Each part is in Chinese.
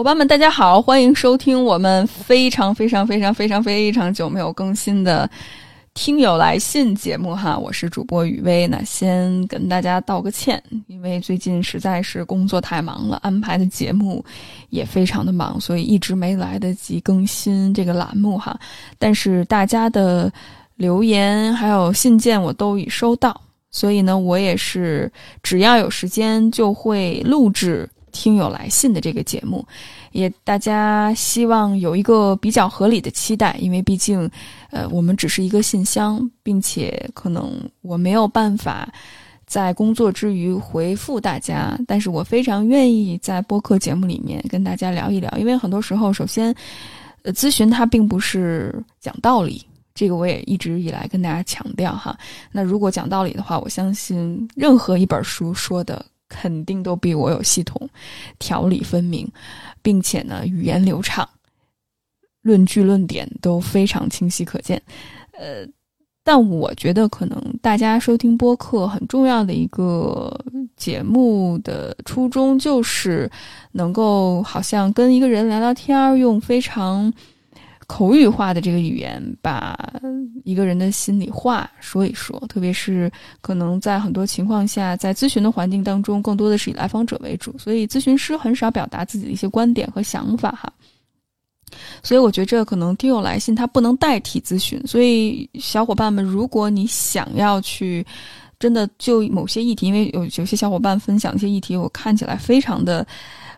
伙伴们，大家好，欢迎收听我们非常非常非常非常非常久没有更新的听友来信节目哈，我是主播雨薇。那先跟大家道个歉，因为最近实在是工作太忙了，安排的节目也非常的忙，所以一直没来得及更新这个栏目哈。但是大家的留言还有信件我都已收到，所以呢，我也是只要有时间就会录制。听友来信的这个节目，也大家希望有一个比较合理的期待，因为毕竟，呃，我们只是一个信箱，并且可能我没有办法在工作之余回复大家，但是我非常愿意在播客节目里面跟大家聊一聊，因为很多时候，首先，呃，咨询它并不是讲道理，这个我也一直以来跟大家强调哈。那如果讲道理的话，我相信任何一本书说的。肯定都比我有系统、条理分明，并且呢语言流畅，论据论点都非常清晰可见。呃，但我觉得可能大家收听播客很重要的一个节目的初衷，就是能够好像跟一个人聊聊天，用非常。口语化的这个语言，把一个人的心里话说一说，特别是可能在很多情况下，在咨询的环境当中，更多的是以来访者为主，所以咨询师很少表达自己的一些观点和想法哈。所以我觉着可能听友来信它不能代替咨询，所以小伙伴们，如果你想要去真的就某些议题，因为有有些小伙伴分享一些议题，我看起来非常的。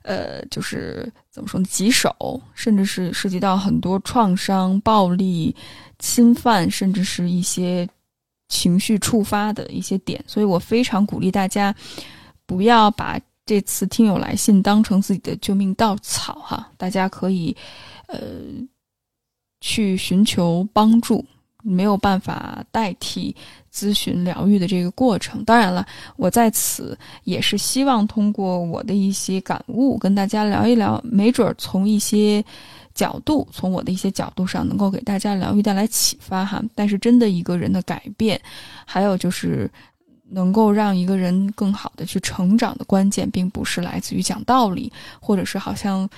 呃，就是怎么说呢？棘手，甚至是涉及到很多创伤、暴力、侵犯，甚至是一些情绪触发的一些点。所以我非常鼓励大家，不要把这次听友来信当成自己的救命稻草哈。大家可以，呃，去寻求帮助。没有办法代替咨询疗愈的这个过程。当然了，我在此也是希望通过我的一些感悟，跟大家聊一聊，没准儿从一些角度，从我的一些角度上，能够给大家疗愈带来启发哈。但是，真的一个人的改变，还有就是能够让一个人更好的去成长的关键，并不是来自于讲道理，或者是好像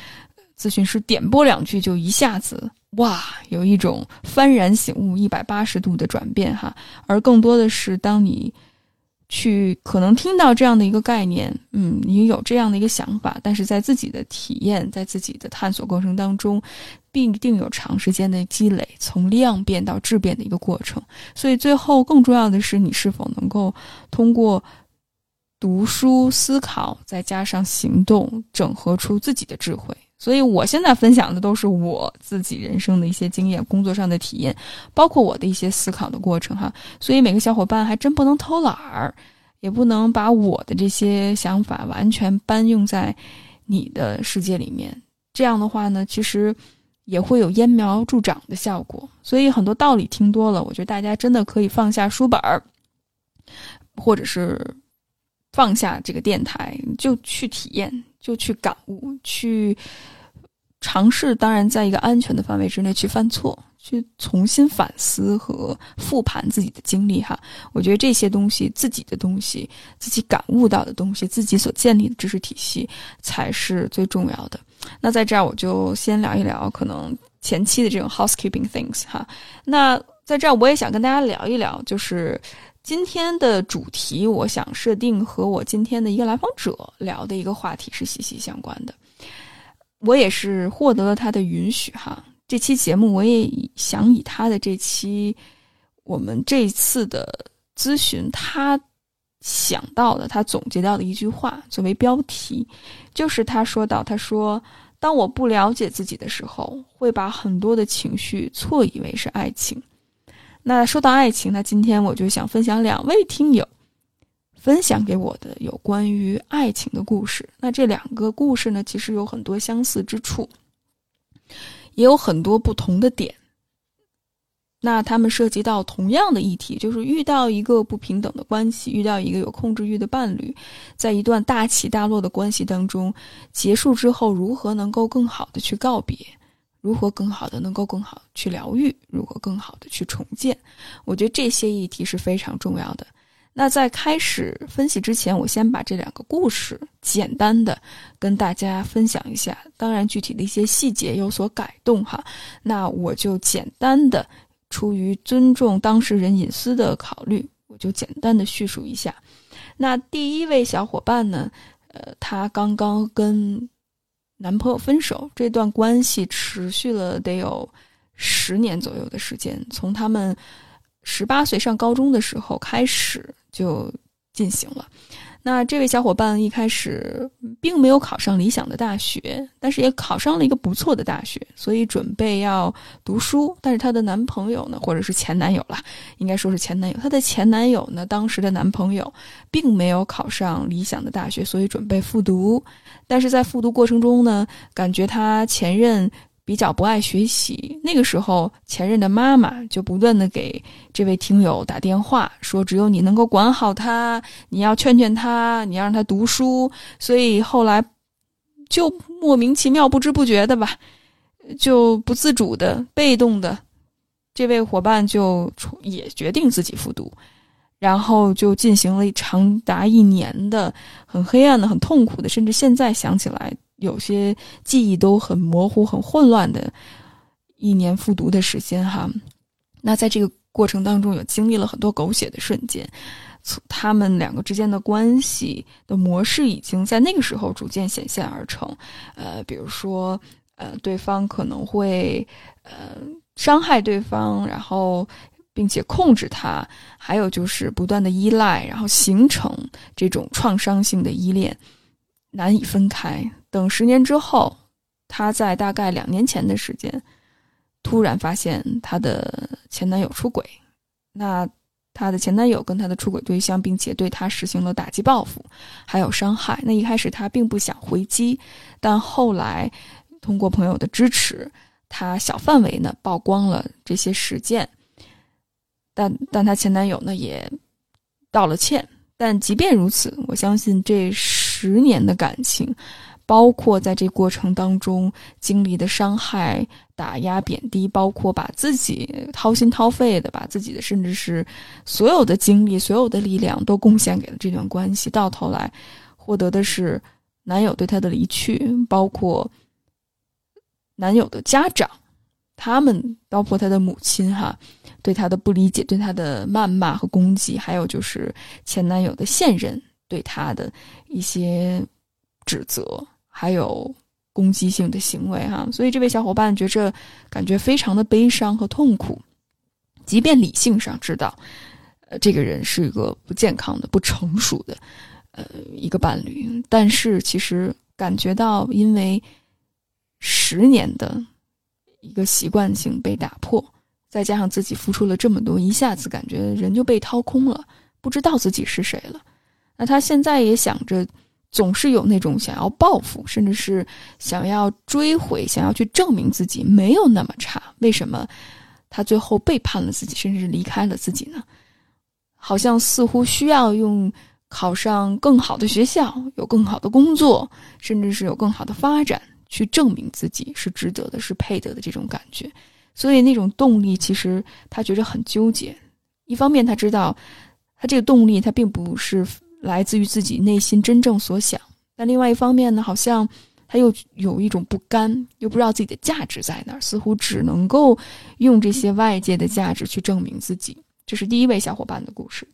咨询师点拨两句就一下子。哇，有一种幡然醒悟、一百八十度的转变哈，而更多的是当你去可能听到这样的一个概念，嗯，你有这样的一个想法，但是在自己的体验、在自己的探索过程当中，必定有长时间的积累，从量变到质变的一个过程。所以最后更重要的是，你是否能够通过读书、思考，再加上行动，整合出自己的智慧。所以，我现在分享的都是我自己人生的一些经验、工作上的体验，包括我的一些思考的过程哈。所以，每个小伙伴还真不能偷懒儿，也不能把我的这些想法完全搬用在你的世界里面。这样的话呢，其实也会有揠苗助长的效果。所以，很多道理听多了，我觉得大家真的可以放下书本儿，或者是放下这个电台，就去体验，就去感悟，去。尝试当然在一个安全的范围之内去犯错，去重新反思和复盘自己的经历哈。我觉得这些东西，自己的东西，自己感悟到的东西，自己所建立的知识体系才是最重要的。那在这儿我就先聊一聊可能前期的这种 housekeeping things 哈。那在这儿我也想跟大家聊一聊，就是今天的主题，我想设定和我今天的一个来访者聊的一个话题是息息相关的。我也是获得了他的允许哈，这期节目我也想以他的这期我们这次的咨询，他想到的，他总结到的一句话作为标题，就是他说到，他说：“当我不了解自己的时候，会把很多的情绪错以为是爱情。”那说到爱情，那今天我就想分享两位听友。分享给我的有关于爱情的故事。那这两个故事呢，其实有很多相似之处，也有很多不同的点。那他们涉及到同样的议题，就是遇到一个不平等的关系，遇到一个有控制欲的伴侣，在一段大起大落的关系当中结束之后，如何能够更好的去告别，如何更好的能够更好去疗愈，如何更好的去重建。我觉得这些议题是非常重要的。那在开始分析之前，我先把这两个故事简单的跟大家分享一下。当然，具体的一些细节有所改动哈。那我就简单的出于尊重当事人隐私的考虑，我就简单的叙述一下。那第一位小伙伴呢，呃，他刚刚跟男朋友分手，这段关系持续了得有十年左右的时间，从他们。十八岁上高中的时候开始就进行了。那这位小伙伴一开始并没有考上理想的大学，但是也考上了一个不错的大学，所以准备要读书。但是她的男朋友呢，或者是前男友了，应该说是前男友。她的前男友呢，当时的男朋友并没有考上理想的大学，所以准备复读。但是在复读过程中呢，感觉他前任。比较不爱学习，那个时候前任的妈妈就不断的给这位听友打电话，说只有你能够管好他，你要劝劝他，你要让他读书。所以后来就莫名其妙、不知不觉的吧，就不自主的、被动的，这位伙伴就也决定自己复读，然后就进行了长达一年的很黑暗的、很痛苦的，甚至现在想起来。有些记忆都很模糊、很混乱的一年复读的时间哈，那在这个过程当中，有经历了很多狗血的瞬间，从他们两个之间的关系的模式已经在那个时候逐渐显现而成。呃，比如说，呃，对方可能会呃伤害对方，然后并且控制他，还有就是不断的依赖，然后形成这种创伤性的依恋，难以分开。等十年之后，她在大概两年前的时间，突然发现她的前男友出轨。那她的前男友跟她的出轨对象，并且对她实行了打击报复，还有伤害。那一开始她并不想回击，但后来通过朋友的支持，她小范围呢曝光了这些事件。但但她前男友呢也道了歉。但即便如此，我相信这十年的感情。包括在这过程当中经历的伤害、打压、贬低，包括把自己掏心掏肺的，把自己的甚至是所有的精力、所有的力量都贡献给了这段关系，到头来获得的是男友对她的离去，包括男友的家长，他们包括他的母亲哈，对他的不理解、对他的谩骂和攻击，还有就是前男友的现任对他的一些指责。还有攻击性的行为哈，所以这位小伙伴觉着感觉非常的悲伤和痛苦，即便理性上知道，呃，这个人是一个不健康的、不成熟的，呃，一个伴侣，但是其实感觉到因为十年的一个习惯性被打破，再加上自己付出了这么多，一下子感觉人就被掏空了，不知道自己是谁了。那他现在也想着。总是有那种想要报复，甚至是想要追回、想要去证明自己没有那么差。为什么他最后背叛了自己，甚至离开了自己呢？好像似乎需要用考上更好的学校、有更好的工作，甚至是有更好的发展，去证明自己是值得的、是配得的这种感觉。所以那种动力，其实他觉得很纠结。一方面，他知道他这个动力，他并不是。来自于自己内心真正所想，但另外一方面呢，好像他又有一种不甘，又不知道自己的价值在哪儿，似乎只能够用这些外界的价值去证明自己。这是第一位小伙伴的故事。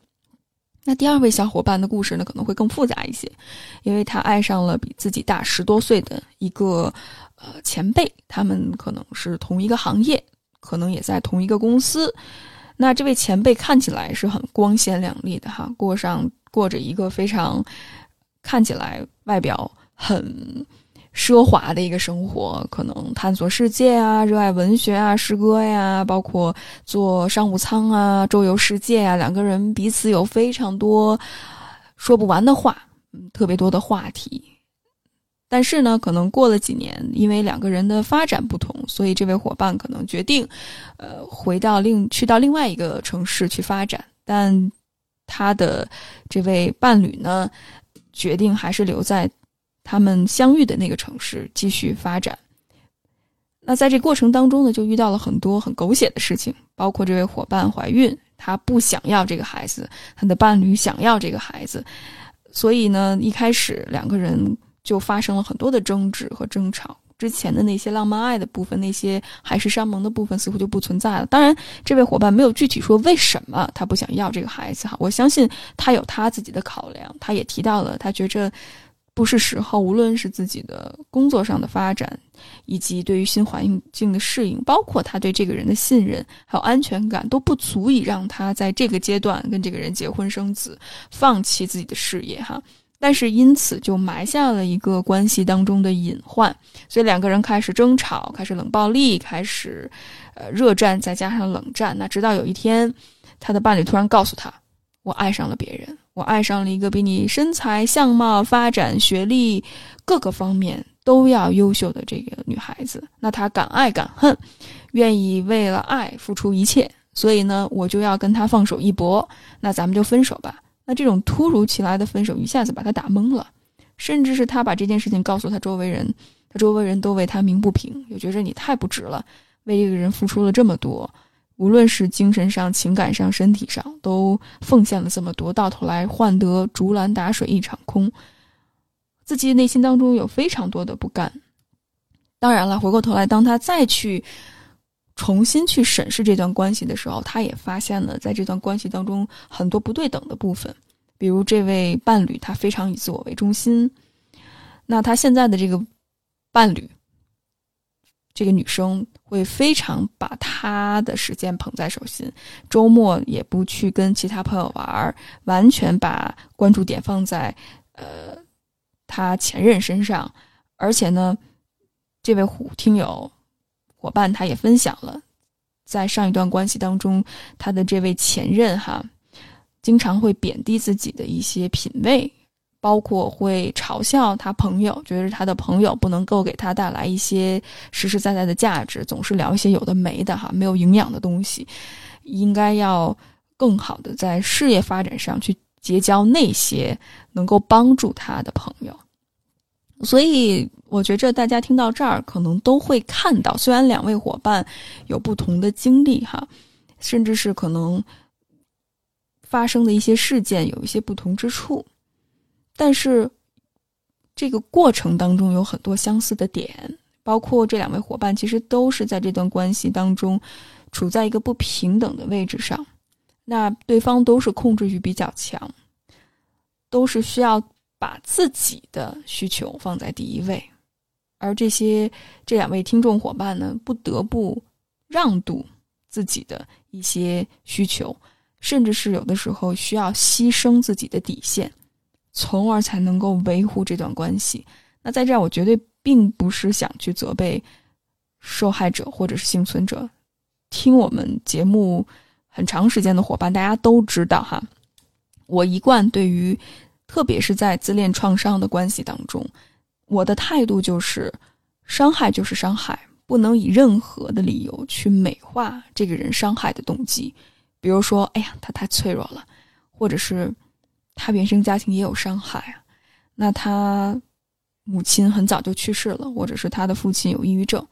那第二位小伙伴的故事呢，可能会更复杂一些，因为他爱上了比自己大十多岁的一个呃前辈，他们可能是同一个行业，可能也在同一个公司。那这位前辈看起来是很光鲜亮丽的哈，过上。过着一个非常看起来外表很奢华的一个生活，可能探索世界啊，热爱文学啊，诗歌呀，包括坐商务舱啊，周游世界啊，两个人彼此有非常多说不完的话，嗯，特别多的话题。但是呢，可能过了几年，因为两个人的发展不同，所以这位伙伴可能决定，呃，回到另去到另外一个城市去发展，但。他的这位伴侣呢，决定还是留在他们相遇的那个城市继续发展。那在这过程当中呢，就遇到了很多很狗血的事情，包括这位伙伴怀孕，他不想要这个孩子，他的伴侣想要这个孩子，所以呢，一开始两个人就发生了很多的争执和争吵。之前的那些浪漫爱的部分，那些海誓山盟的部分，似乎就不存在了。当然，这位伙伴没有具体说为什么他不想要这个孩子哈。我相信他有他自己的考量，他也提到了他觉着不是时候，无论是自己的工作上的发展，以及对于新环境的适应，包括他对这个人的信任还有安全感，都不足以让他在这个阶段跟这个人结婚生子，放弃自己的事业哈。但是因此就埋下了一个关系当中的隐患，所以两个人开始争吵，开始冷暴力，开始，呃，热战，再加上冷战。那直到有一天，他的伴侣突然告诉他：“我爱上了别人，我爱上了一个比你身材、相貌、发展、学历各个方面都要优秀的这个女孩子。”那他敢爱敢恨，愿意为了爱付出一切，所以呢，我就要跟他放手一搏。那咱们就分手吧。那这种突如其来的分手一下子把他打懵了，甚至是他把这件事情告诉他周围人，他周围人都为他鸣不平，又觉着你太不值了，为这个人付出了这么多，无论是精神上、情感上、身体上，都奉献了这么多，到头来换得竹篮打水一场空，自己内心当中有非常多的不甘。当然了，回过头来，当他再去。重新去审视这段关系的时候，他也发现了在这段关系当中很多不对等的部分，比如这位伴侣他非常以自我为中心，那他现在的这个伴侣，这个女生会非常把他的时间捧在手心，周末也不去跟其他朋友玩，完全把关注点放在呃他前任身上，而且呢，这位虎听友。伙伴他也分享了，在上一段关系当中，他的这位前任哈，经常会贬低自己的一些品味，包括会嘲笑他朋友，觉得他的朋友不能够给他带来一些实实在在的价值，总是聊一些有的没的哈，没有营养的东西，应该要更好的在事业发展上去结交那些能够帮助他的朋友。所以，我觉着大家听到这儿，可能都会看到，虽然两位伙伴有不同的经历，哈，甚至是可能发生的一些事件有一些不同之处，但是这个过程当中有很多相似的点，包括这两位伙伴其实都是在这段关系当中处在一个不平等的位置上，那对方都是控制欲比较强，都是需要。把自己的需求放在第一位，而这些这两位听众伙伴呢，不得不让渡自己的一些需求，甚至是有的时候需要牺牲自己的底线，从而才能够维护这段关系。那在这儿，我绝对并不是想去责备受害者或者是幸存者。听我们节目很长时间的伙伴，大家都知道哈，我一贯对于。特别是在自恋创伤的关系当中，我的态度就是，伤害就是伤害，不能以任何的理由去美化这个人伤害的动机。比如说，哎呀，他太脆弱了，或者是他原生家庭也有伤害，那他母亲很早就去世了，或者是他的父亲有抑郁症，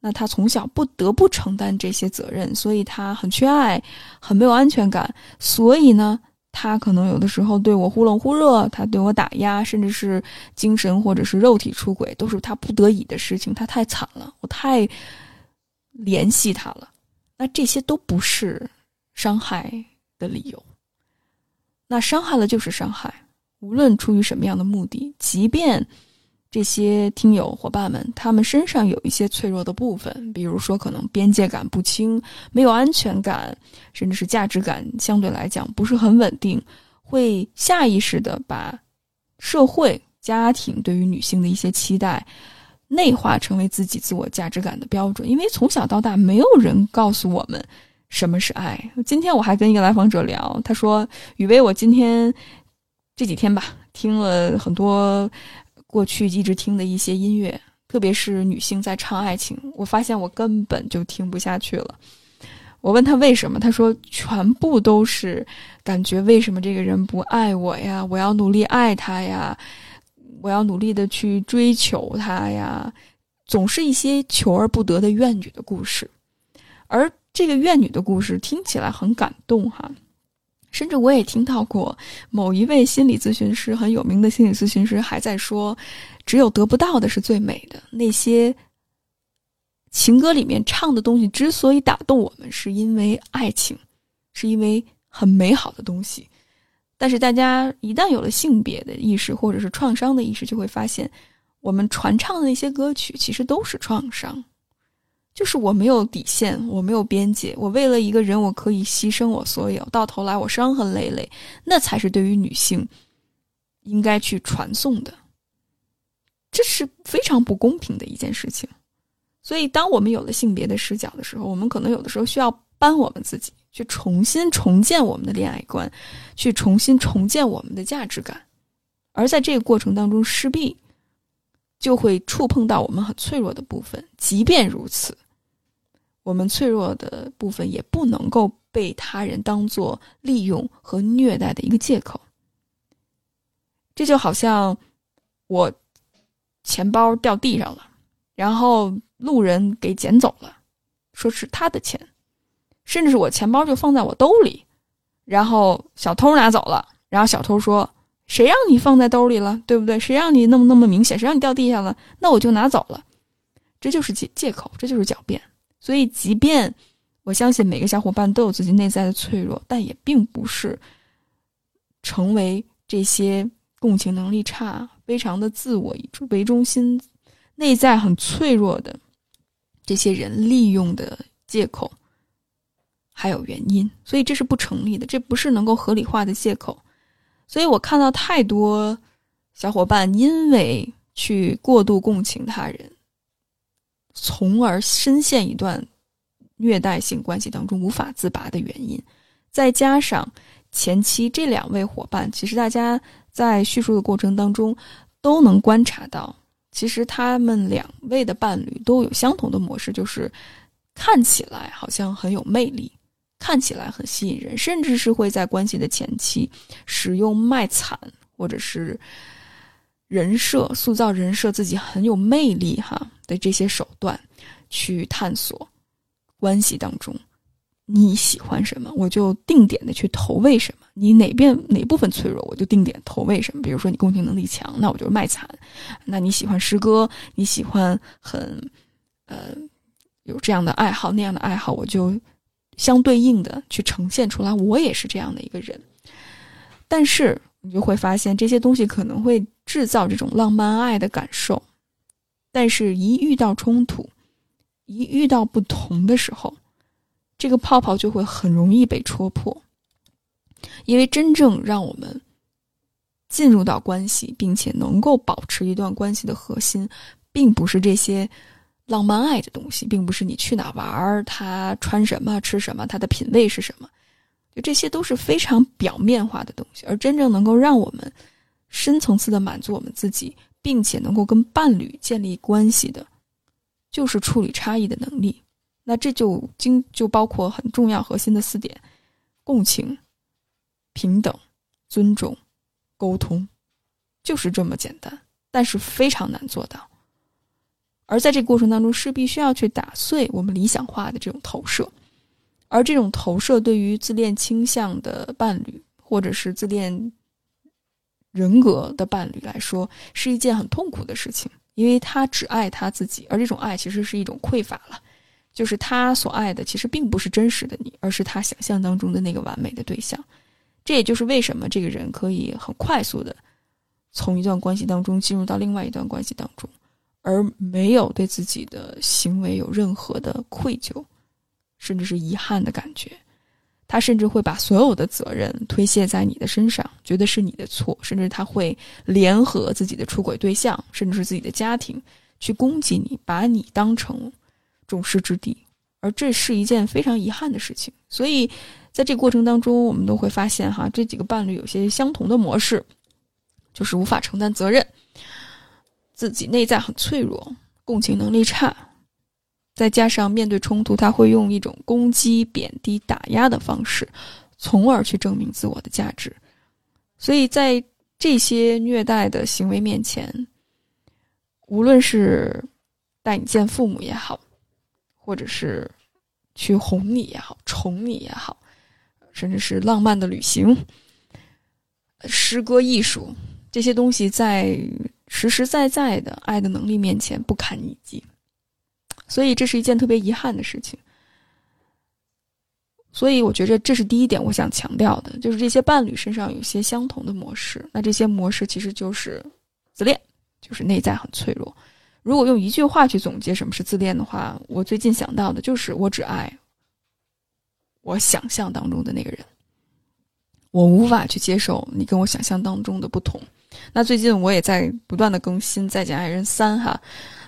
那他从小不得不承担这些责任，所以他很缺爱，很没有安全感，所以呢。他可能有的时候对我忽冷忽热，他对我打压，甚至是精神或者是肉体出轨，都是他不得已的事情。他太惨了，我太联系他了。那这些都不是伤害的理由。那伤害了就是伤害，无论出于什么样的目的，即便。这些听友伙伴们，他们身上有一些脆弱的部分，比如说可能边界感不清、没有安全感，甚至是价值感相对来讲不是很稳定，会下意识的把社会、家庭对于女性的一些期待内化成为自己自我价值感的标准。因为从小到大，没有人告诉我们什么是爱。今天我还跟一个来访者聊，他说：“雨薇，我今天这几天吧，听了很多。”过去一直听的一些音乐，特别是女性在唱爱情，我发现我根本就听不下去了。我问他为什么，他说全部都是感觉为什么这个人不爱我呀？我要努力爱他呀，我要努力的去追求他呀，总是一些求而不得的怨女的故事。而这个怨女的故事听起来很感动哈，甚至我也听到过某一位心理咨询师很有名的心理咨询师还在说，只有得不到的是最美的。那些情歌里面唱的东西之所以打动我们，是因为爱情，是因为很美好的东西。但是大家一旦有了性别的意识或者是创伤的意识，就会发现，我们传唱的那些歌曲其实都是创伤。就是我没有底线，我没有边界，我为了一个人，我可以牺牲我所有，到头来我伤痕累累，那才是对于女性应该去传送的，这是非常不公平的一件事情。所以，当我们有了性别的视角的时候，我们可能有的时候需要搬我们自己去重新重建我们的恋爱观，去重新重建我们的价值感，而在这个过程当中，势必就会触碰到我们很脆弱的部分。即便如此。我们脆弱的部分也不能够被他人当做利用和虐待的一个借口。这就好像我钱包掉地上了，然后路人给捡走了，说是他的钱，甚至是我钱包就放在我兜里，然后小偷拿走了，然后小偷说：“谁让你放在兜里了，对不对？谁让你那么那么明显？谁让你掉地下了？那我就拿走了。”这就是借借口，这就是狡辩。所以，即便我相信每个小伙伴都有自己内在的脆弱，但也并不是成为这些共情能力差、非常的自我为中心、内在很脆弱的这些人利用的借口，还有原因。所以这是不成立的，这不是能够合理化的借口。所以我看到太多小伙伴因为去过度共情他人。从而深陷一段虐待性关系当中无法自拔的原因，再加上前期这两位伙伴，其实大家在叙述的过程当中都能观察到，其实他们两位的伴侣都有相同的模式，就是看起来好像很有魅力，看起来很吸引人，甚至是会在关系的前期使用卖惨或者是。人设塑造人设，自己很有魅力哈的这些手段，去探索关系当中你喜欢什么，我就定点的去投喂什么。你哪边哪部分脆弱，我就定点投喂什么。比如说你共情能力强，那我就卖惨；那你喜欢诗歌，你喜欢很呃有这样的爱好那样的爱好，我就相对应的去呈现出来。我也是这样的一个人，但是你就会发现这些东西可能会。制造这种浪漫爱的感受，但是，一遇到冲突，一遇到不同的时候，这个泡泡就会很容易被戳破。因为真正让我们进入到关系，并且能够保持一段关系的核心，并不是这些浪漫爱的东西，并不是你去哪玩儿他穿什么、吃什么，他的品味是什么，就这些都是非常表面化的东西，而真正能够让我们。深层次的满足我们自己，并且能够跟伴侣建立关系的，就是处理差异的能力。那这就经就包括很重要核心的四点：共情、平等、尊重、沟通，就是这么简单，但是非常难做到。而在这个过程当中，是必须要去打碎我们理想化的这种投射，而这种投射对于自恋倾向的伴侣，或者是自恋。人格的伴侣来说是一件很痛苦的事情，因为他只爱他自己，而这种爱其实是一种匮乏了，就是他所爱的其实并不是真实的你，而是他想象当中的那个完美的对象。这也就是为什么这个人可以很快速的从一段关系当中进入到另外一段关系当中，而没有对自己的行为有任何的愧疚，甚至是遗憾的感觉。他甚至会把所有的责任推卸在你的身上，觉得是你的错，甚至他会联合自己的出轨对象，甚至是自己的家庭，去攻击你，把你当成众矢之的，而这是一件非常遗憾的事情。所以，在这个过程当中，我们都会发现，哈，这几个伴侣有些相同的模式，就是无法承担责任，自己内在很脆弱，共情能力差。再加上面对冲突，他会用一种攻击、贬低、打压的方式，从而去证明自我的价值。所以在这些虐待的行为面前，无论是带你见父母也好，或者是去哄你也好，宠你也好，甚至是浪漫的旅行、诗歌艺术这些东西，在实实在在的爱的能力面前不堪一击。所以这是一件特别遗憾的事情。所以我觉着这是第一点，我想强调的，就是这些伴侣身上有些相同的模式。那这些模式其实就是自恋，就是内在很脆弱。如果用一句话去总结什么是自恋的话，我最近想到的就是我只爱我想象当中的那个人，我无法去接受你跟我想象当中的不同。那最近我也在不断的更新《再见爱人三》哈，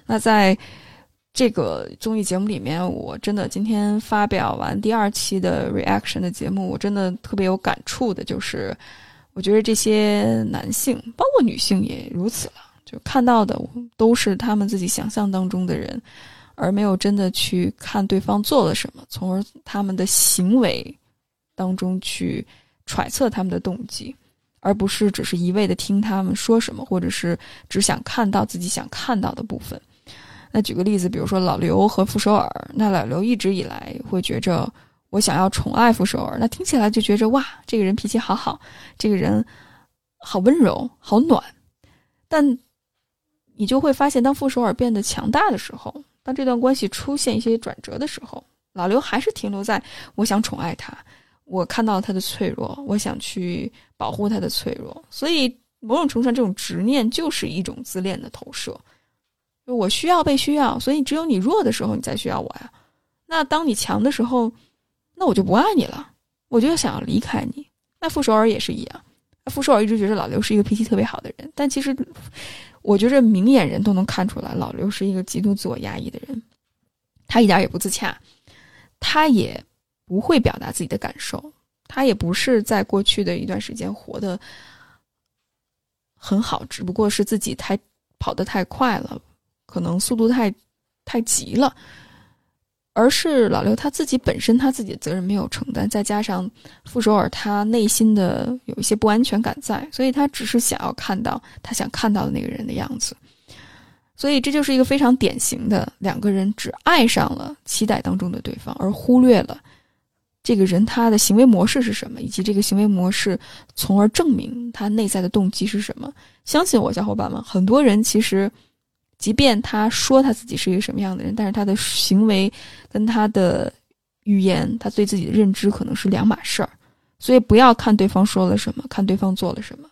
那在。这个综艺节目里面，我真的今天发表完第二期的 reaction 的节目，我真的特别有感触的，就是我觉得这些男性，包括女性也如此了，就看到的都是他们自己想象当中的人，而没有真的去看对方做了什么，从而他们的行为当中去揣测他们的动机，而不是只是一味的听他们说什么，或者是只想看到自己想看到的部分。那举个例子，比如说老刘和傅首尔，那老刘一直以来会觉着我想要宠爱傅首尔，那听起来就觉着哇，这个人脾气好好，这个人好温柔，好暖。但你就会发现，当傅首尔变得强大的时候，当这段关系出现一些转折的时候，老刘还是停留在我想宠爱他，我看到他的脆弱，我想去保护他的脆弱。所以某种程度上，这种执念就是一种自恋的投射。我需要被需要，所以只有你弱的时候，你才需要我呀。那当你强的时候，那我就不爱你了，我就想要离开你。那傅首尔也是一样，傅首尔一直觉得老刘是一个脾气特别好的人，但其实我觉着明眼人都能看出来，老刘是一个极度自我压抑的人。他一点也不自洽，他也不会表达自己的感受，他也不是在过去的一段时间活得很好，只不过是自己太跑得太快了。可能速度太太急了，而是老刘他自己本身他自己的责任没有承担，再加上傅首尔他内心的有一些不安全感在，所以他只是想要看到他想看到的那个人的样子，所以这就是一个非常典型的两个人只爱上了期待当中的对方，而忽略了这个人他的行为模式是什么，以及这个行为模式从而证明他内在的动机是什么。相信我，小伙伴们，很多人其实。即便他说他自己是一个什么样的人，但是他的行为跟他的语言，他对自己的认知可能是两码事儿。所以不要看对方说了什么，看对方做了什么。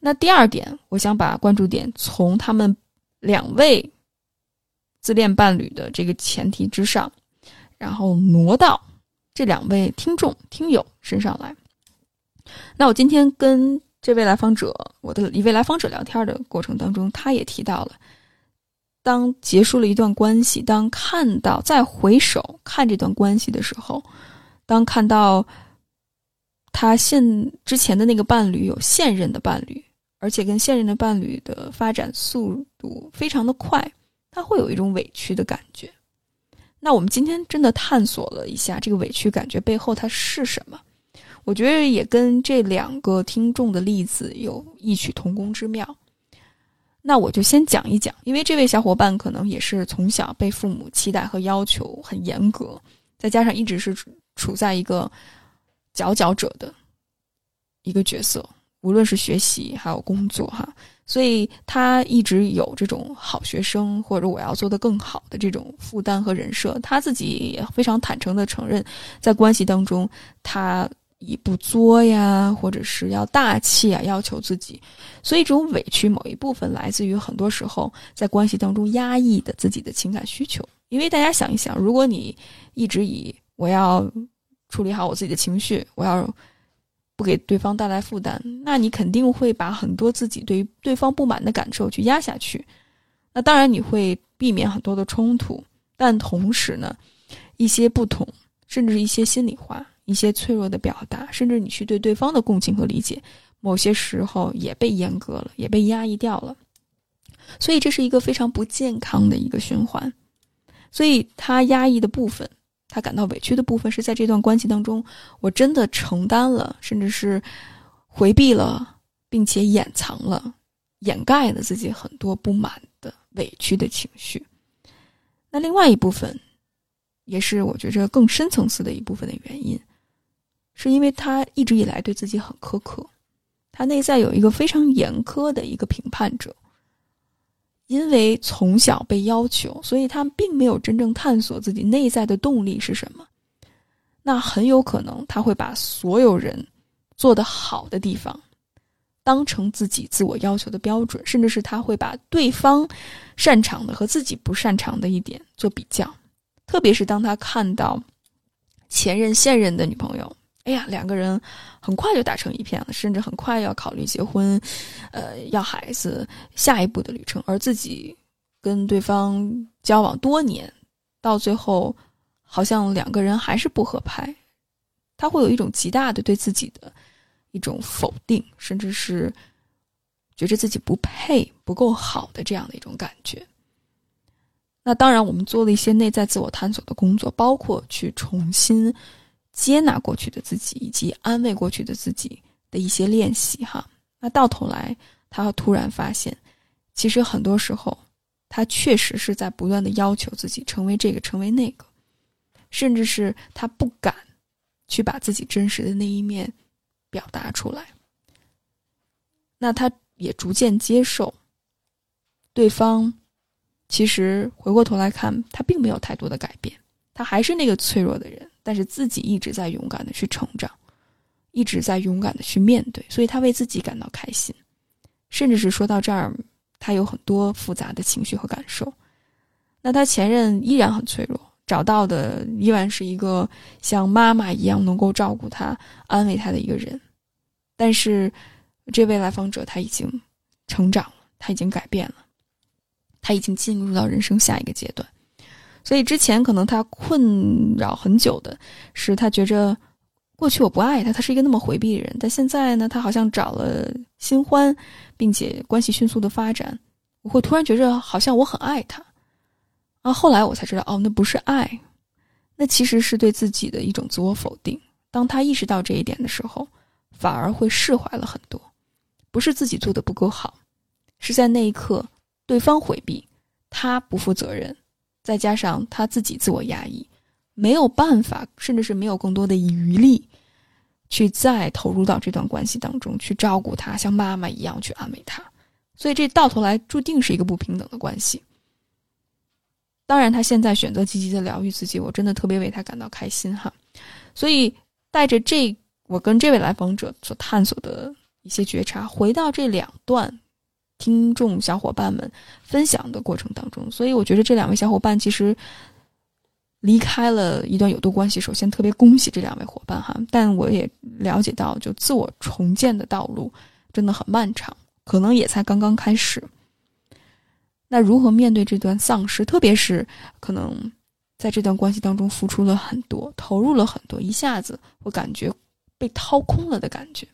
那第二点，我想把关注点从他们两位自恋伴侣的这个前提之上，然后挪到这两位听众听友身上来。那我今天跟这位来访者，我的一位来访者聊天的过程当中，他也提到了。当结束了一段关系，当看到再回首看这段关系的时候，当看到他现之前的那个伴侣有现任的伴侣，而且跟现任的伴侣的发展速度非常的快，他会有一种委屈的感觉。那我们今天真的探索了一下这个委屈感觉背后它是什么？我觉得也跟这两个听众的例子有异曲同工之妙。那我就先讲一讲，因为这位小伙伴可能也是从小被父母期待和要求很严格，再加上一直是处在一个佼佼者的一个角色，无论是学习还有工作哈，所以他一直有这种好学生或者我要做得更好的这种负担和人设。他自己也非常坦诚的承认，在关系当中他。以不作呀，或者是要大气啊，要求自己，所以这种委屈某一部分来自于很多时候在关系当中压抑的自己的情感需求。因为大家想一想，如果你一直以我要处理好我自己的情绪，我要不给对方带来负担，那你肯定会把很多自己对于对方不满的感受去压下去。那当然你会避免很多的冲突，但同时呢，一些不同，甚至一些心里话。一些脆弱的表达，甚至你去对对方的共情和理解，某些时候也被阉割了，也被压抑掉了。所以这是一个非常不健康的一个循环。所以他压抑的部分，他感到委屈的部分，是在这段关系当中，我真的承担了，甚至是回避了，并且掩藏了、掩盖了自己很多不满的委屈的情绪。那另外一部分。也是我觉着更深层次的一部分的原因，是因为他一直以来对自己很苛刻，他内在有一个非常严苛的一个评判者。因为从小被要求，所以他并没有真正探索自己内在的动力是什么。那很有可能他会把所有人做得好的地方当成自己自我要求的标准，甚至是他会把对方擅长的和自己不擅长的一点做比较。特别是当他看到前任、现任的女朋友，哎呀，两个人很快就打成一片了，甚至很快要考虑结婚，呃，要孩子，下一步的旅程。而自己跟对方交往多年，到最后好像两个人还是不合拍，他会有一种极大的对自己的一种否定，甚至是觉着自己不配、不够好的这样的一种感觉。那当然，我们做了一些内在自我探索的工作，包括去重新接纳过去的自己，以及安慰过去的自己的一些练习。哈，那到头来，他突然发现，其实很多时候，他确实是在不断的要求自己成为这个，成为那个，甚至是他不敢去把自己真实的那一面表达出来。那他也逐渐接受对方。其实回过头来看，他并没有太多的改变，他还是那个脆弱的人，但是自己一直在勇敢的去成长，一直在勇敢的去面对，所以他为自己感到开心，甚至是说到这儿，他有很多复杂的情绪和感受。那他前任依然很脆弱，找到的依然是一个像妈妈一样能够照顾他、安慰他的一个人，但是这位来访者他已经成长了，他已经改变了。他已经进入到人生下一个阶段，所以之前可能他困扰很久的是，他觉着过去我不爱他，他是一个那么回避的人，但现在呢，他好像找了新欢，并且关系迅速的发展，我会突然觉着好像我很爱他，啊，后来我才知道，哦，那不是爱，那其实是对自己的一种自我否定。当他意识到这一点的时候，反而会释怀了很多，不是自己做的不够好，是在那一刻。对方回避，他不负责任，再加上他自己自我压抑，没有办法，甚至是没有更多的余力，去再投入到这段关系当中去照顾他，像妈妈一样去安慰他，所以这到头来注定是一个不平等的关系。当然，他现在选择积极的疗愈自己，我真的特别为他感到开心哈。所以带着这我跟这位来访者所探索的一些觉察，回到这两段。听众小伙伴们分享的过程当中，所以我觉得这两位小伙伴其实离开了一段有毒关系。首先，特别恭喜这两位伙伴哈，但我也了解到，就自我重建的道路真的很漫长，可能也才刚刚开始。那如何面对这段丧失？特别是可能在这段关系当中付出了很多，投入了很多，一下子我感觉被掏空了的感觉，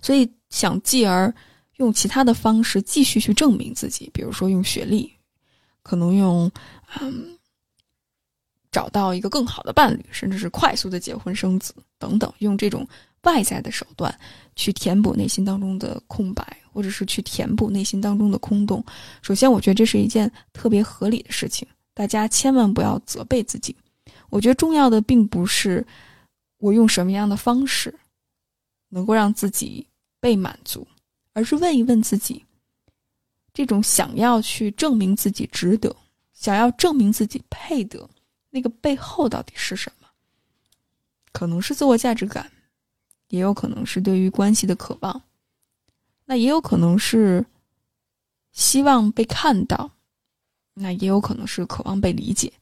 所以想继而。用其他的方式继续去证明自己，比如说用学历，可能用嗯找到一个更好的伴侣，甚至是快速的结婚生子等等，用这种外在的手段去填补内心当中的空白，或者是去填补内心当中的空洞。首先，我觉得这是一件特别合理的事情，大家千万不要责备自己。我觉得重要的并不是我用什么样的方式能够让自己被满足。而是问一问自己，这种想要去证明自己值得，想要证明自己配得，那个背后到底是什么？可能是自我价值感，也有可能是对于关系的渴望，那也有可能是希望被看到，那也有可能是渴望被理解。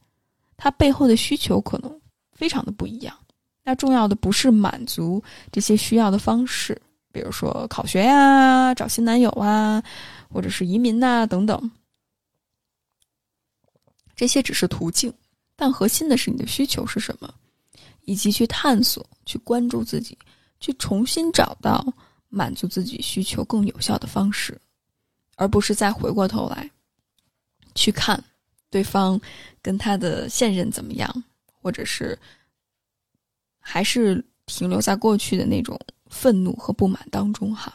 他背后的需求可能非常的不一样。那重要的不是满足这些需要的方式。比如说考学呀、找新男友啊，或者是移民呐等等，这些只是途径，但核心的是你的需求是什么，以及去探索、去关注自己，去重新找到满足自己需求更有效的方式，而不是再回过头来去看对方跟他的现任怎么样，或者是还是停留在过去的那种。愤怒和不满当中，哈，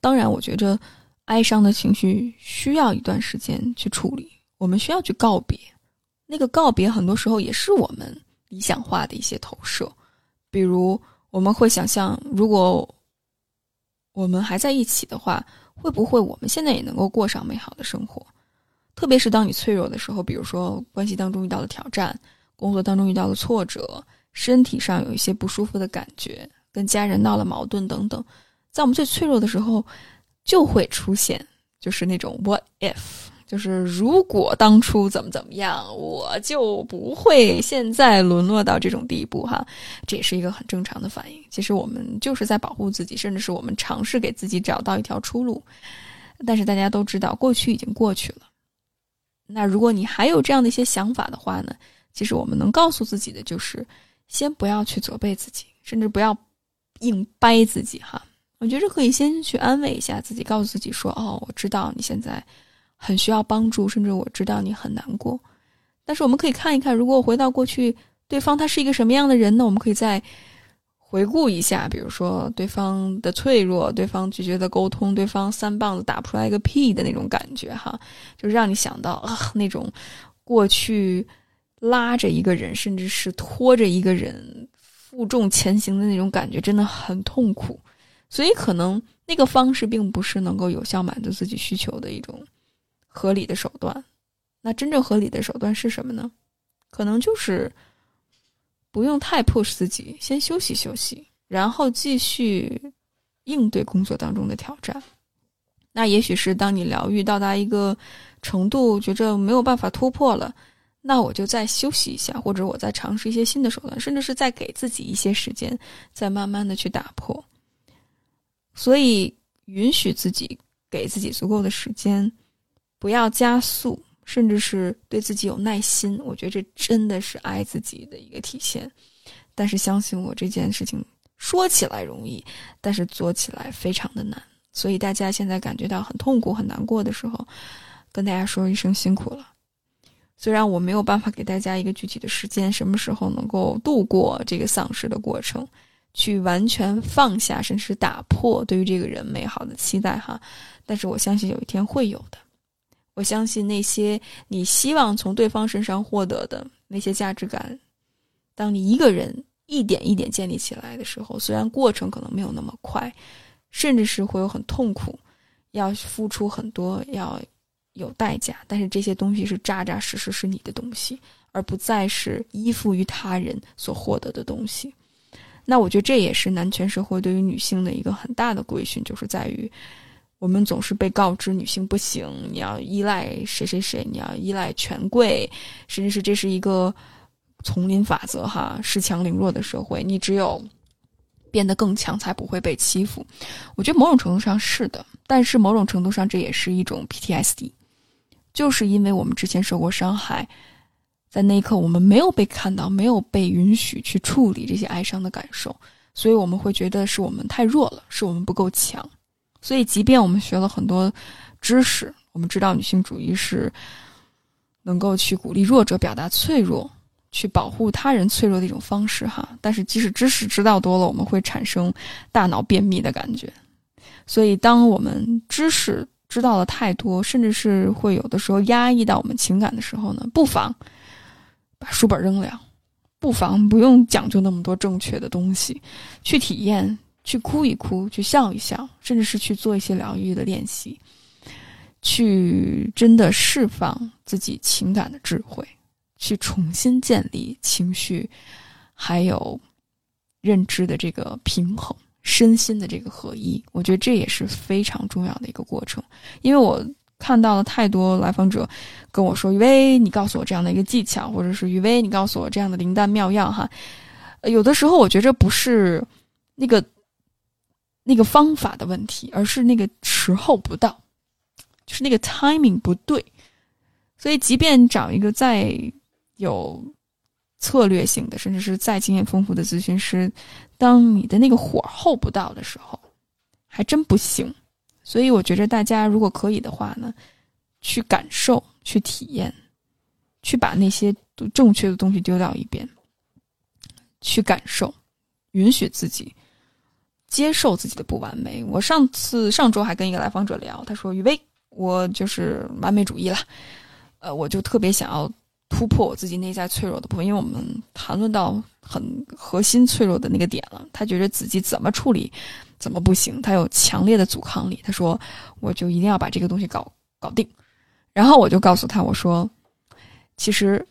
当然，我觉着哀伤的情绪需要一段时间去处理，我们需要去告别。那个告别很多时候也是我们理想化的一些投射，比如我们会想象，如果我们还在一起的话，会不会我们现在也能够过上美好的生活？特别是当你脆弱的时候，比如说关系当中遇到了挑战，工作当中遇到了挫折，身体上有一些不舒服的感觉，跟家人闹了矛盾等等，在我们最脆弱的时候，就会出现就是那种 “what if”，就是如果当初怎么怎么样，我就不会现在沦落到这种地步哈。这也是一个很正常的反应。其实我们就是在保护自己，甚至是我们尝试给自己找到一条出路。但是大家都知道，过去已经过去了。那如果你还有这样的一些想法的话呢？其实我们能告诉自己的就是，先不要去责备自己，甚至不要硬掰自己哈。我觉着可以先去安慰一下自己，告诉自己说：“哦，我知道你现在很需要帮助，甚至我知道你很难过。”但是我们可以看一看，如果回到过去，对方他是一个什么样的人呢？我们可以再回顾一下，比如说对方的脆弱，对方拒绝的沟通，对方三棒子打不出来一个屁的那种感觉哈，就让你想到啊那种过去。拉着一个人，甚至是拖着一个人负重前行的那种感觉，真的很痛苦。所以，可能那个方式并不是能够有效满足自己需求的一种合理的手段。那真正合理的手段是什么呢？可能就是不用太 push 自己，先休息休息，然后继续应对工作当中的挑战。那也许是当你疗愈到达一个程度，觉着没有办法突破了。那我就再休息一下，或者我再尝试一些新的手段，甚至是再给自己一些时间，再慢慢的去打破。所以，允许自己给自己足够的时间，不要加速，甚至是对自己有耐心。我觉得这真的是爱自己的一个体现。但是，相信我，这件事情说起来容易，但是做起来非常的难。所以，大家现在感觉到很痛苦、很难过的时候，跟大家说一声辛苦了。虽然我没有办法给大家一个具体的时间，什么时候能够度过这个丧失的过程，去完全放下，甚至打破对于这个人美好的期待哈，但是我相信有一天会有的。我相信那些你希望从对方身上获得的那些价值感，当你一个人一点一点建立起来的时候，虽然过程可能没有那么快，甚至是会有很痛苦，要付出很多，要。有代价，但是这些东西是扎扎实实是你的东西，而不再是依附于他人所获得的东西。那我觉得这也是男权社会对于女性的一个很大的规训，就是在于我们总是被告知女性不行，你要依赖谁谁谁，你要依赖权贵，甚至是这是一个丛林法则哈，恃强凌弱的社会，你只有变得更强，才不会被欺负。我觉得某种程度上是的，但是某种程度上这也是一种 PTSD。就是因为我们之前受过伤害，在那一刻我们没有被看到，没有被允许去处理这些哀伤的感受，所以我们会觉得是我们太弱了，是我们不够强。所以，即便我们学了很多知识，我们知道女性主义是能够去鼓励弱者表达脆弱，去保护他人脆弱的一种方式哈。但是，即使知识知道多了，我们会产生大脑便秘的感觉。所以，当我们知识。知道了太多，甚至是会有的时候压抑到我们情感的时候呢，不妨把书本扔了，不妨不用讲究那么多正确的东西，去体验，去哭一哭，去笑一笑，甚至是去做一些疗愈的练习，去真的释放自己情感的智慧，去重新建立情绪还有认知的这个平衡。身心的这个合一，我觉得这也是非常重要的一个过程。因为我看到了太多来访者跟我说：“雨薇，你告诉我这样的一个技巧，或者是雨薇，你告诉我这样的灵丹妙药。”哈，有的时候我觉着不是那个那个方法的问题，而是那个时候不到，就是那个 timing 不对。所以，即便找一个再有。策略性的，甚至是再经验丰富的咨询师，当你的那个火候不到的时候，还真不行。所以我觉着大家如果可以的话呢，去感受、去体验、去把那些正确的东西丢到一边，去感受，允许自己接受自己的不完美。我上次上周还跟一个来访者聊，他说：“雨薇，我就是完美主义了，呃，我就特别想要。”突破我自己内在脆弱的部分，因为我们谈论到很核心脆弱的那个点了。他觉得自己怎么处理，怎么不行，他有强烈的阻抗力。他说，我就一定要把这个东西搞搞定。然后我就告诉他，我说，其实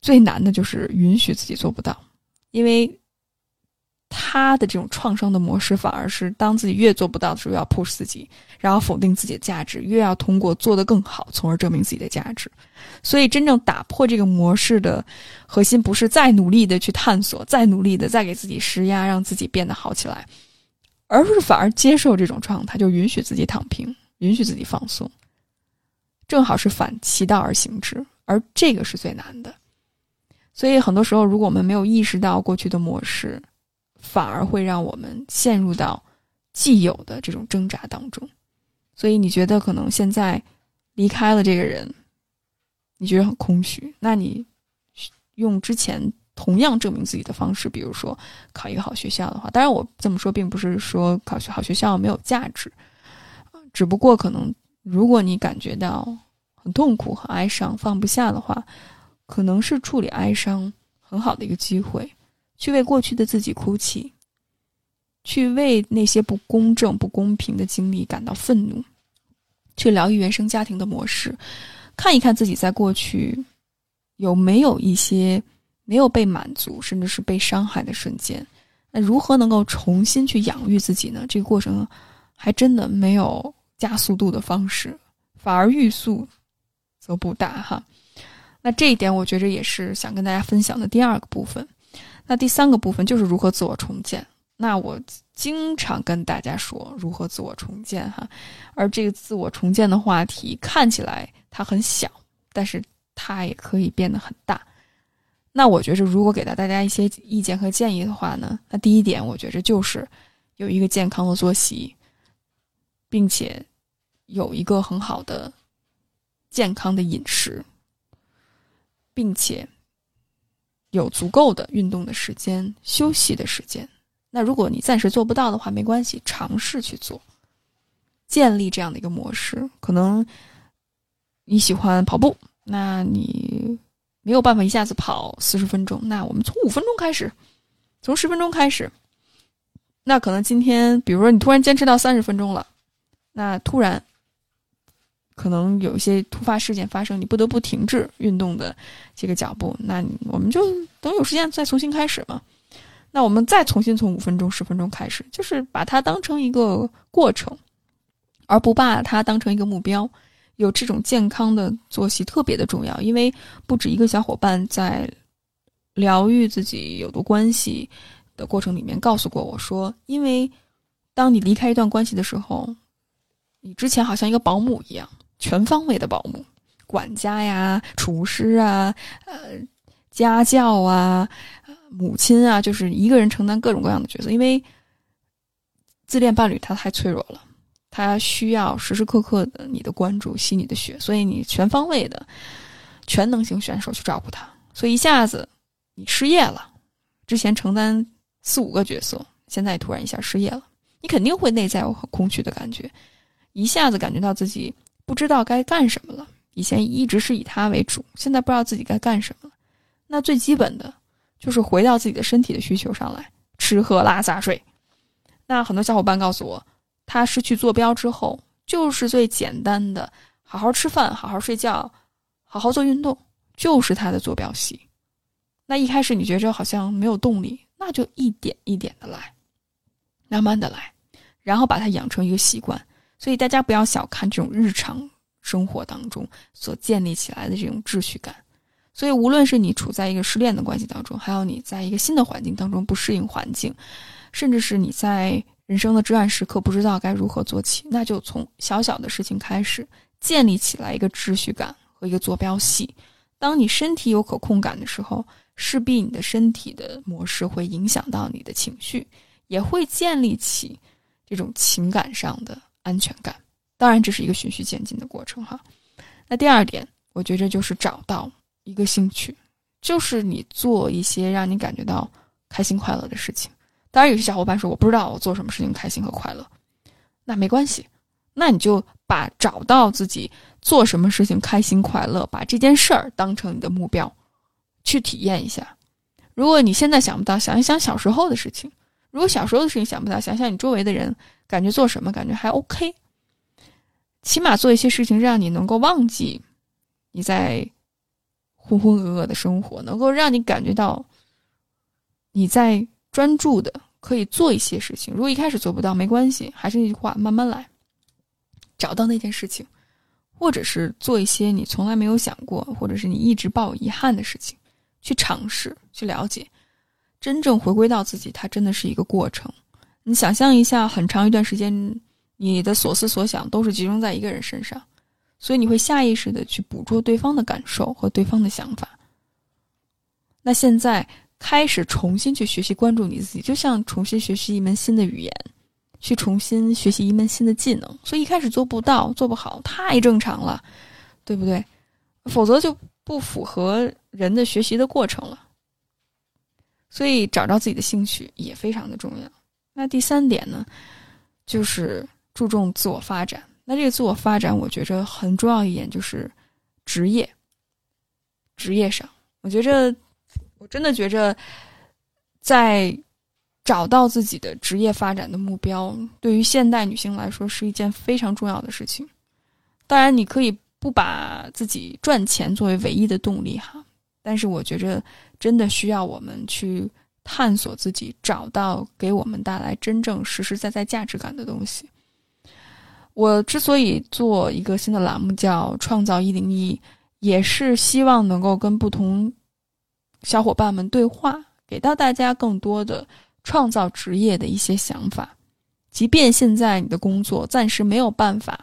最难的就是允许自己做不到，因为。他的这种创伤的模式，反而是当自己越做不到的时候，要 push 自己，然后否定自己的价值，越要通过做得更好，从而证明自己的价值。所以，真正打破这个模式的核心，不是再努力的去探索，再努力的再给自己施压，让自己变得好起来，而是反而接受这种状态，就允许自己躺平，允许自己放松，正好是反其道而行之，而这个是最难的。所以，很多时候，如果我们没有意识到过去的模式，反而会让我们陷入到既有的这种挣扎当中，所以你觉得可能现在离开了这个人，你觉得很空虚。那你用之前同样证明自己的方式，比如说考一个好学校的话，当然我这么说并不是说考学好学校没有价值，只不过可能如果你感觉到很痛苦、很哀伤、放不下的话，可能是处理哀伤很好的一个机会。去为过去的自己哭泣，去为那些不公正、不公平的经历感到愤怒，去疗愈原生家庭的模式，看一看自己在过去有没有一些没有被满足，甚至是被伤害的瞬间。那如何能够重新去养育自己呢？这个过程还真的没有加速度的方式，反而欲速则不达哈。那这一点，我觉着也是想跟大家分享的第二个部分。那第三个部分就是如何自我重建。那我经常跟大家说如何自我重建哈，而这个自我重建的话题看起来它很小，但是它也可以变得很大。那我觉着如果给到大家一些意见和建议的话呢，那第一点我觉着就是有一个健康的作息，并且有一个很好的健康的饮食，并且。有足够的运动的时间、休息的时间。那如果你暂时做不到的话，没关系，尝试去做，建立这样的一个模式。可能你喜欢跑步，那你没有办法一下子跑四十分钟，那我们从五分钟开始，从十分钟开始。那可能今天，比如说你突然坚持到三十分钟了，那突然。可能有一些突发事件发生，你不得不停滞运动的这个脚步，那我们就等有时间再重新开始嘛。那我们再重新从五分钟、十分钟开始，就是把它当成一个过程，而不把它当成一个目标。有这种健康的作息特别的重要，因为不止一个小伙伴在疗愈自己有毒关系的过程里面告诉过我说，因为当你离开一段关系的时候，你之前好像一个保姆一样。全方位的保姆、管家呀、厨师啊、呃、家教啊、母亲啊，就是一个人承担各种各样的角色。因为自恋伴侣他太脆弱了，他需要时时刻刻的你的关注、吸你的血，所以你全方位的全能型选手去照顾他。所以一下子你失业了，之前承担四五个角色，现在突然一下失业了，你肯定会内在有很空虚的感觉，一下子感觉到自己。不知道该干什么了。以前一直是以他为主，现在不知道自己该干什么了。那最基本的，就是回到自己的身体的需求上来，吃喝拉撒睡。那很多小伙伴告诉我，他失去坐标之后，就是最简单的，好好吃饭，好好睡觉，好好做运动，就是他的坐标系。那一开始你觉着好像没有动力，那就一点一点的来，慢慢的来，然后把它养成一个习惯。所以大家不要小看这种日常生活当中所建立起来的这种秩序感。所以无论是你处在一个失恋的关系当中，还有你在一个新的环境当中不适应环境，甚至是你在人生的至暗时刻不知道该如何做起，那就从小小的事情开始建立起来一个秩序感和一个坐标系。当你身体有可控感的时候，势必你的身体的模式会影响到你的情绪，也会建立起这种情感上的。安全感，当然这是一个循序渐进的过程哈。那第二点，我觉着就是找到一个兴趣，就是你做一些让你感觉到开心快乐的事情。当然，有些小伙伴说我不知道我做什么事情开心和快乐，那没关系，那你就把找到自己做什么事情开心快乐，把这件事儿当成你的目标，去体验一下。如果你现在想不到，想一想小时候的事情；如果小时候的事情想不到，想想你周围的人，感觉做什么感觉还 OK。起码做一些事情，让你能够忘记你在浑浑噩噩的生活，能够让你感觉到你在专注的可以做一些事情。如果一开始做不到，没关系，还是那句话，慢慢来，找到那件事情，或者是做一些你从来没有想过，或者是你一直抱有遗憾的事情，去尝试，去了解，真正回归到自己，它真的是一个过程。你想象一下，很长一段时间。你的所思所想都是集中在一个人身上，所以你会下意识的去捕捉对方的感受和对方的想法。那现在开始重新去学习关注你自己，就像重新学习一门新的语言，去重新学习一门新的技能。所以一开始做不到、做不好，太正常了，对不对？否则就不符合人的学习的过程了。所以找到自己的兴趣也非常的重要。那第三点呢，就是。注重自我发展，那这个自我发展，我觉着很重要一点就是职业。职业上，我觉着，我真的觉着，在找到自己的职业发展的目标，对于现代女性来说是一件非常重要的事情。当然，你可以不把自己赚钱作为唯一的动力哈，但是我觉着真的需要我们去探索自己，找到给我们带来真正实实在在价值感的东西。我之所以做一个新的栏目叫“创造一零一”，也是希望能够跟不同小伙伴们对话，给到大家更多的创造职业的一些想法。即便现在你的工作暂时没有办法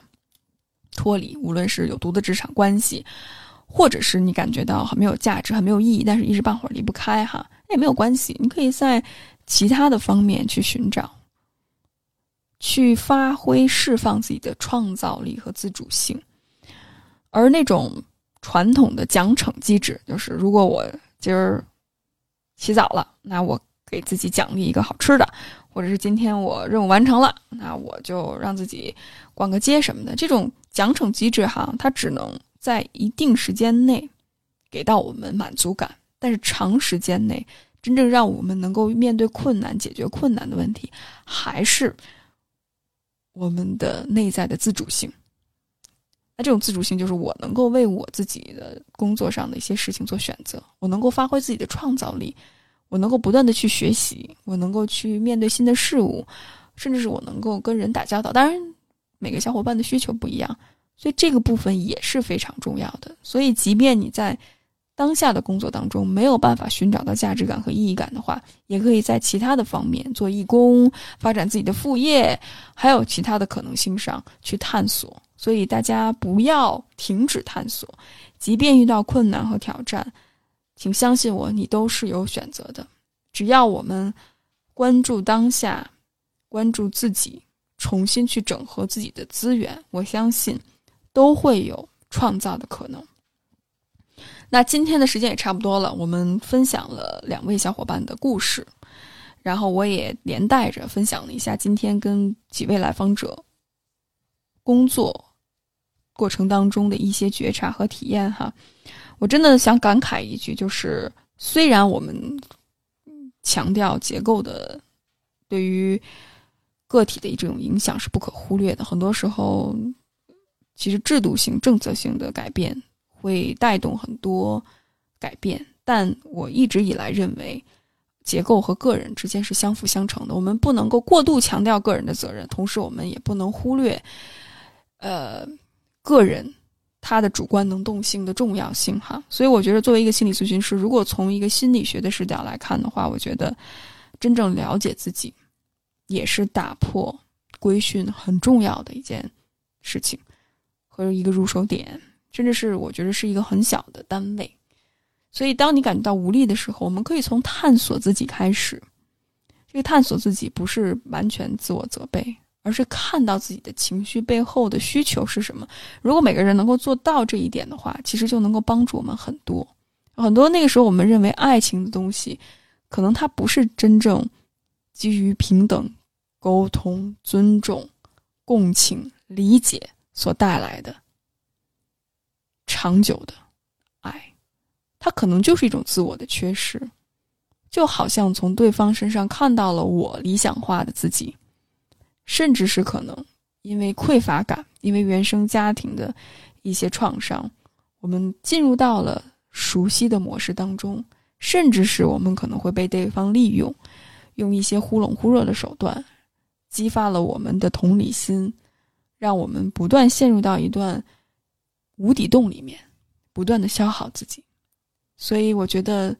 脱离，无论是有毒的职场关系，或者是你感觉到很没有价值、很没有意义，但是一时半会儿离不开哈，那也没有关系，你可以在其他的方面去寻找。去发挥、释放自己的创造力和自主性，而那种传统的奖惩机制，就是如果我今儿起早了，那我给自己奖励一个好吃的；或者是今天我任务完成了，那我就让自己逛个街什么的。这种奖惩机制哈，它只能在一定时间内给到我们满足感，但是长时间内真正让我们能够面对困难、解决困难的问题，还是。我们的内在的自主性，那这种自主性就是我能够为我自己的工作上的一些事情做选择，我能够发挥自己的创造力，我能够不断的去学习，我能够去面对新的事物，甚至是我能够跟人打交道。当然，每个小伙伴的需求不一样，所以这个部分也是非常重要的。所以，即便你在。当下的工作当中没有办法寻找到价值感和意义感的话，也可以在其他的方面做义工、发展自己的副业，还有其他的可能性上去探索。所以大家不要停止探索，即便遇到困难和挑战，请相信我，你都是有选择的。只要我们关注当下，关注自己，重新去整合自己的资源，我相信都会有创造的可能。那今天的时间也差不多了，我们分享了两位小伙伴的故事，然后我也连带着分享了一下今天跟几位来访者工作过程当中的一些觉察和体验哈。我真的想感慨一句，就是虽然我们强调结构的对于个体的这种影响是不可忽略的，很多时候其实制度性、政策性的改变。会带动很多改变，但我一直以来认为，结构和个人之间是相辅相成的。我们不能够过度强调个人的责任，同时我们也不能忽略，呃，个人他的主观能动性的重要性哈。所以，我觉得作为一个心理咨询师，如果从一个心理学的视角来看的话，我觉得真正了解自己，也是打破规训很重要的一件事情和一个入手点。甚至是我觉得是一个很小的单位，所以当你感觉到无力的时候，我们可以从探索自己开始。这个探索自己不是完全自我责备，而是看到自己的情绪背后的需求是什么。如果每个人能够做到这一点的话，其实就能够帮助我们很多。很多那个时候我们认为爱情的东西，可能它不是真正基于平等、沟通、尊重、共情。理解所带来的长久的爱，它可能就是一种自我的缺失，就好像从对方身上看到了我理想化的自己，甚至是可能因为匮乏感，因为原生家庭的一些创伤，我们进入到了熟悉的模式当中，甚至是我们可能会被对方利用，用一些忽冷忽热的手段。激发了我们的同理心，让我们不断陷入到一段无底洞里面，不断的消耗自己。所以，我觉得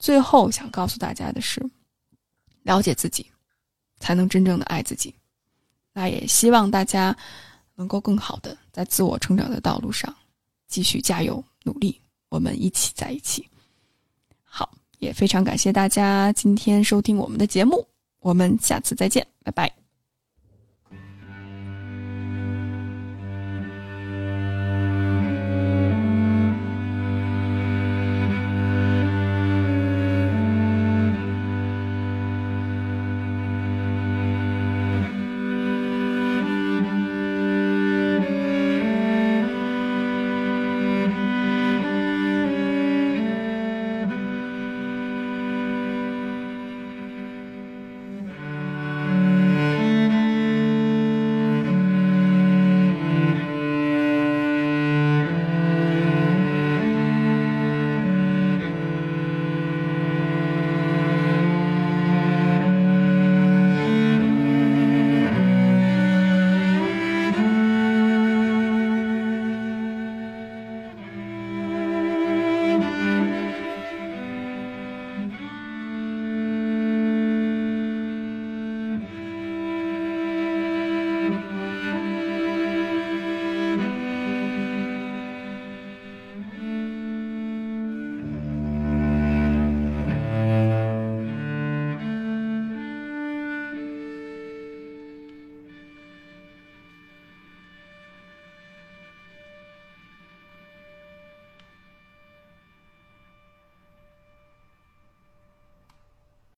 最后想告诉大家的是：了解自己，才能真正的爱自己。那也希望大家能够更好的在自我成长的道路上继续加油努力。我们一起在一起。好，也非常感谢大家今天收听我们的节目。我们下次再见，拜拜。